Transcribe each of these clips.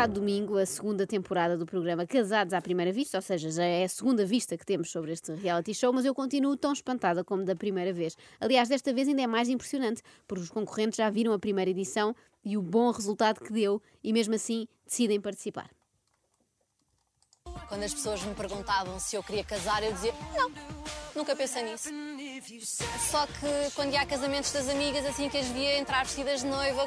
passado domingo a segunda temporada do programa Casados à Primeira Vista, ou seja, já é a segunda vista que temos sobre este reality show, mas eu continuo tão espantada como da primeira vez. Aliás, desta vez ainda é mais impressionante, porque os concorrentes já viram a primeira edição e o bom resultado que deu e mesmo assim decidem participar. Quando as pessoas me perguntavam se eu queria casar, eu dizia não, nunca pensei nisso. Só que quando ia a casamentos das amigas, assim que as via entrar vestidas de noiva,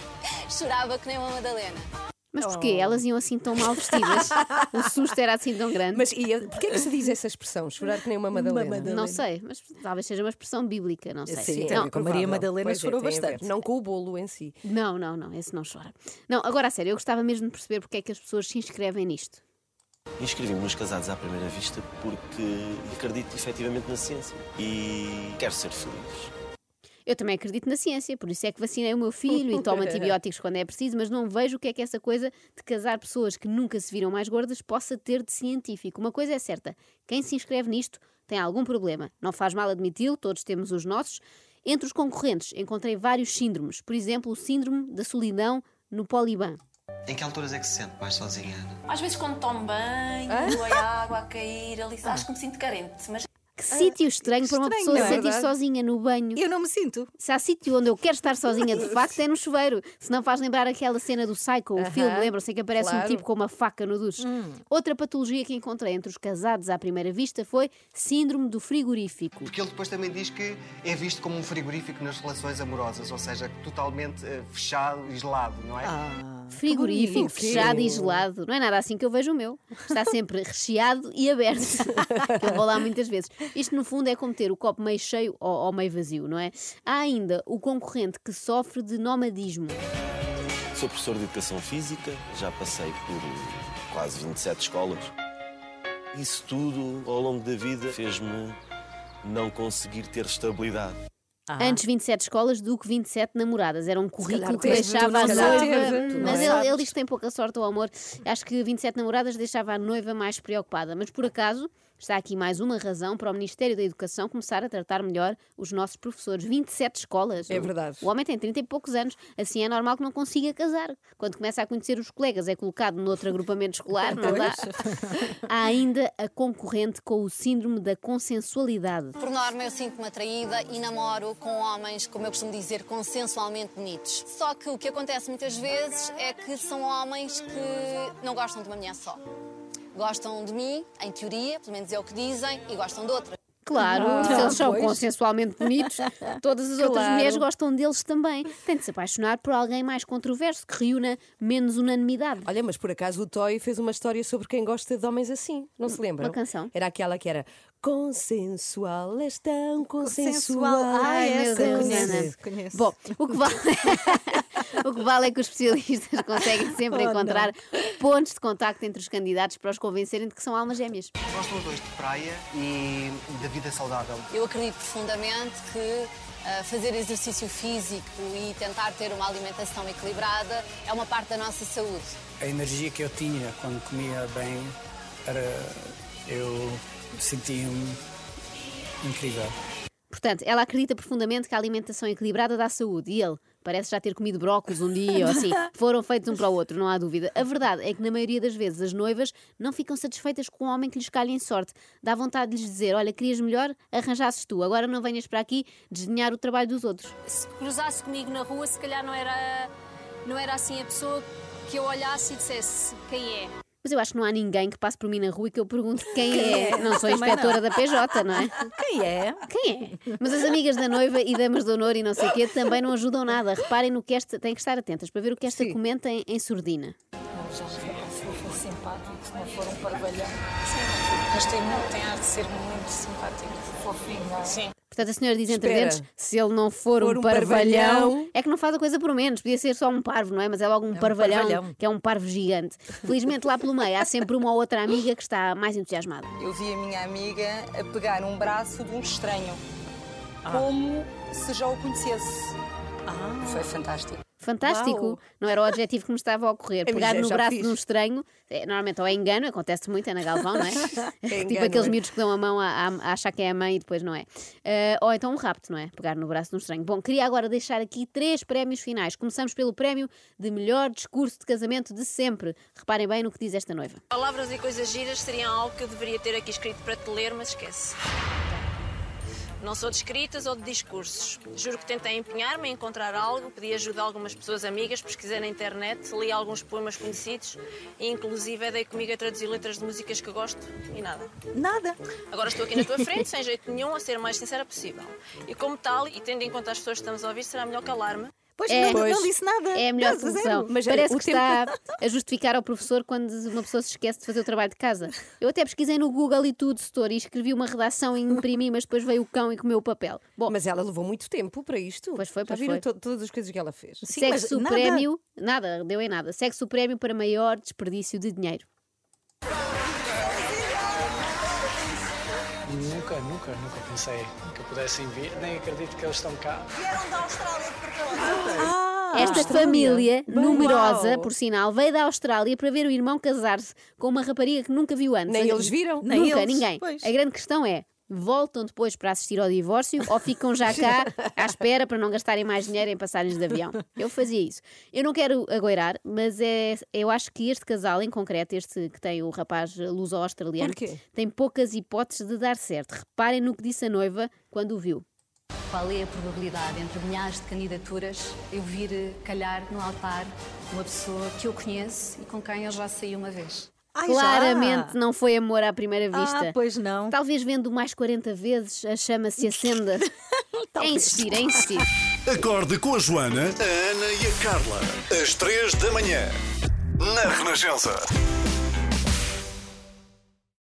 chorava que nem uma Madalena. Mas porquê? Elas iam assim tão mal vestidas? o susto era assim tão grande? Mas e, porquê é que se diz essa expressão? Chorar que nem uma Madalena? Madalena. Não sei, mas talvez seja uma expressão bíblica, não sei. Sim, não, com Maria. Madalena Pois é, chorou ver. bastante. Não com o bolo em si. não, não, não, esse não chora. Não, agora a sério, eu gostava mesmo de perceber porque é que as pessoas se inscrevem nisto. Inscrevi-me nos Casados à Primeira Vista porque acredito efetivamente na ciência e quero ser feliz. Eu também acredito na ciência, por isso é que vacinei o meu filho e tomo antibióticos quando é preciso, mas não vejo o que é que essa coisa de casar pessoas que nunca se viram mais gordas possa ter de científico. Uma coisa é certa: quem se inscreve nisto tem algum problema. Não faz mal admiti-lo, todos temos os nossos. Entre os concorrentes encontrei vários síndromes, por exemplo, o síndrome da solidão no Poliban. Em que alturas é que se sente mais sozinha? Às vezes quando tomo banho, a água a cair ali, acho que me sinto carente, mas Que sítio estranho para uma estranho, pessoa é se sentir verdade? sozinha no banho. Eu não me sinto. Se há sítio onde eu quero estar sozinha de facto é no chuveiro. Se não faz lembrar aquela cena do Psycho, o Aham, filme, lembram-se em que aparece um claro. tipo com uma faca no duche. Outra patologia que encontrei entre os casados à primeira vista foi síndrome do frigorífico. Porque ele depois também diz que é visto como um frigorífico nas relações amorosas, ou seja, totalmente eh, fechado e gelado, não é? Frigorífico, bonito. fechado e gelado. Não é nada assim que eu vejo o meu. Está sempre recheado e aberto. eu vou lá muitas vezes. Isto, no fundo, é como ter o copo meio cheio ou, ou meio vazio, não é? Há ainda o concorrente que sofre de nomadismo. Sou professor de Educação Física, já passei por quase 27 escolas. Isso tudo, ao longo da vida, fez-me não conseguir ter estabilidade. Antes 27 escolas do que 27 namoradas. Era um currículo que deixava a noiva. Mas ele, ele diz que tem pouca sorte ao amor. Acho que 27 namoradas deixava a noiva mais preocupada. Mas por acaso, está aqui mais uma razão para o Ministério da Educação começar a tratar melhor os nossos professores. 27 escolas. É verdade. O homem tem 30 e poucos anos. Assim é normal que não consiga casar. Quando começa a conhecer os colegas, é colocado noutro agrupamento escolar, não dá? Há ainda a concorrente com o síndrome da consensualidade. Por norma, eu sinto-me atraída e namoro com homens, como eu costumo dizer, consensualmente bonitos. Só que o que acontece muitas vezes é que são homens que não gostam de uma mulher só. Gostam de mim, em teoria, pelo menos é o que dizem, e gostam de outra. Claro, se eles são pois. consensualmente bonitos, todas as outras Claro. mulheres gostam deles também. Tem de se apaixonar por alguém mais controverso, que reúna menos unanimidade. Olha, mas por acaso o Toy fez uma história sobre quem gosta de homens assim. Não se lembra? Uma canção? Era aquela que era consensual, és tão consensual. Consensual. Ai, essa conheço, conheço. Bom, o que vale. O que vale é que os especialistas conseguem sempre Oh, encontrar pontos de contacto entre os candidatos para os convencerem de que são almas gêmeas. Gostam os dois de praia e da vida saudável. Eu acredito profundamente que ah, fazer exercício físico e tentar ter uma alimentação equilibrada é uma parte da nossa saúde. a energia que eu tinha quando comia bem era eu sentia-me incrível. Portanto, ela acredita profundamente que a alimentação equilibrada dá saúde e ele parece já ter comido brócolis um dia ou assim. Foram feitos um para o outro, não há dúvida. A verdade é que na maioria das vezes as noivas não ficam satisfeitas com o homem que lhes calha em sorte. Dá vontade de lhes dizer: Olha, querias melhor? Arranjasses tu. Agora não venhas para aqui desdenhar o trabalho dos outros. se cruzasse comigo na rua, se calhar não era, não era assim a pessoa que eu olhasse e dissesse quem é. Mas eu acho que não há ninguém que passe por mim na rua e que eu pergunte quem é. é? Não sou inspetora da PJ, não é? Quem é? Quem é? Mas as amigas da noiva e damas de honor e não sei o quê também não ajudam nada. Reparem no que esta. Têm que estar atentas para ver o que esta comenta em, em surdina. Já foi simpático, se não for um parvalhão. Mas tem, tem ar de ser muito simpático, fofinho. Sim. Portanto, a senhora diz entre Espera. dentes: se ele não for, For um, um parvalhão, parvalhão. é que não faz a coisa por menos. Podia ser só um parvo, não é? Mas é logo um, parvalhão, parvalhão. que é um parvo gigante. Felizmente, lá pelo meio, há sempre uma ou outra amiga que está mais entusiasmada. Eu vi a minha amiga a pegar um braço de um estranho, como se já o conhecesse. Foi fantástico. Fantástico! Uau. Não era o adjetivo que me estava a ocorrer. Pegar é no braço fixe. de um estranho, é, normalmente ou é engano, acontece muito, é na Galvão, não é? tipo engano, aqueles é. miúdos que dão a mão a, a- a achar que é a mãe e depois não é. Eh, ou então um rapto, não é? Pegar no braço de um estranho. Bom, queria agora deixar aqui três prémios finais. Começamos pelo prémio de melhor discurso de casamento de sempre. Reparem bem no que diz esta noiva. Palavras e coisas giras seriam algo que eu deveria ter aqui escrito para te ler, mas esquece. Não sou de escritas ou de discursos. Juro que tentei empenhar-me em encontrar algo, pedi ajuda a algumas pessoas amigas, pesquisei na internet, li alguns poemas conhecidos e inclusive dei comigo a traduzir letras de músicas que gosto e nada. Nada. Agora estou aqui na tua frente, sem jeito nenhum, a ser o mais sincera possível. E como tal, e tendo em conta as pessoas que estamos a ouvir, será melhor calar-me. Pois, É. não, Pois. não disse nada. É a melhor solução. Mas olha, Parece o que tempo- está a justificar ao professor quando uma pessoa se esquece de fazer o trabalho de casa. Eu até pesquisei no Google e tudo, setor, e escrevi uma redação e imprimi, mas depois veio o cão e comeu o papel. Bom, Mas ela levou muito tempo para isto. Pois foi, Já pois viram foi. to- todas as coisas que ela fez? Segue-se o nada. prémio. Nada, deu em nada. Segue-se o prémio para maior desperdício de dinheiro. Nunca, nunca, nunca pensei que pudessem vir. Nem acredito que eles estão cá. Vieram da Austrália de propósito. Esta Austrália. família Bem, numerosa, uau. por sinal, veio da Austrália para ver o irmão casar-se com uma rapariga que nunca viu antes. Nem eles viram. Nem Nunca, eles, ninguém. pois. A grande questão é: voltam depois para assistir ao divórcio ou ficam já cá à espera para não gastarem mais dinheiro em passagens de avião? Eu fazia isso. Eu não quero agoirar, mas é, eu acho que este casal em concreto, este que tem o rapaz luso-australiano, tem poucas hipóteses de dar certo. Reparem no que disse a noiva quando o viu. Qual é a probabilidade entre milhares de candidaturas eu vir eh, calhar no altar uma pessoa que eu conheço e com quem eu já saí uma vez? Ai, já? Claramente não foi amor à primeira vista. Ah, pois não. Talvez vendo mais 40 vezes a chama se acenda. é insistir, é insistir. Acorde com a Joana, a Ana e a Carla. Às três da manhã. Na Renascença.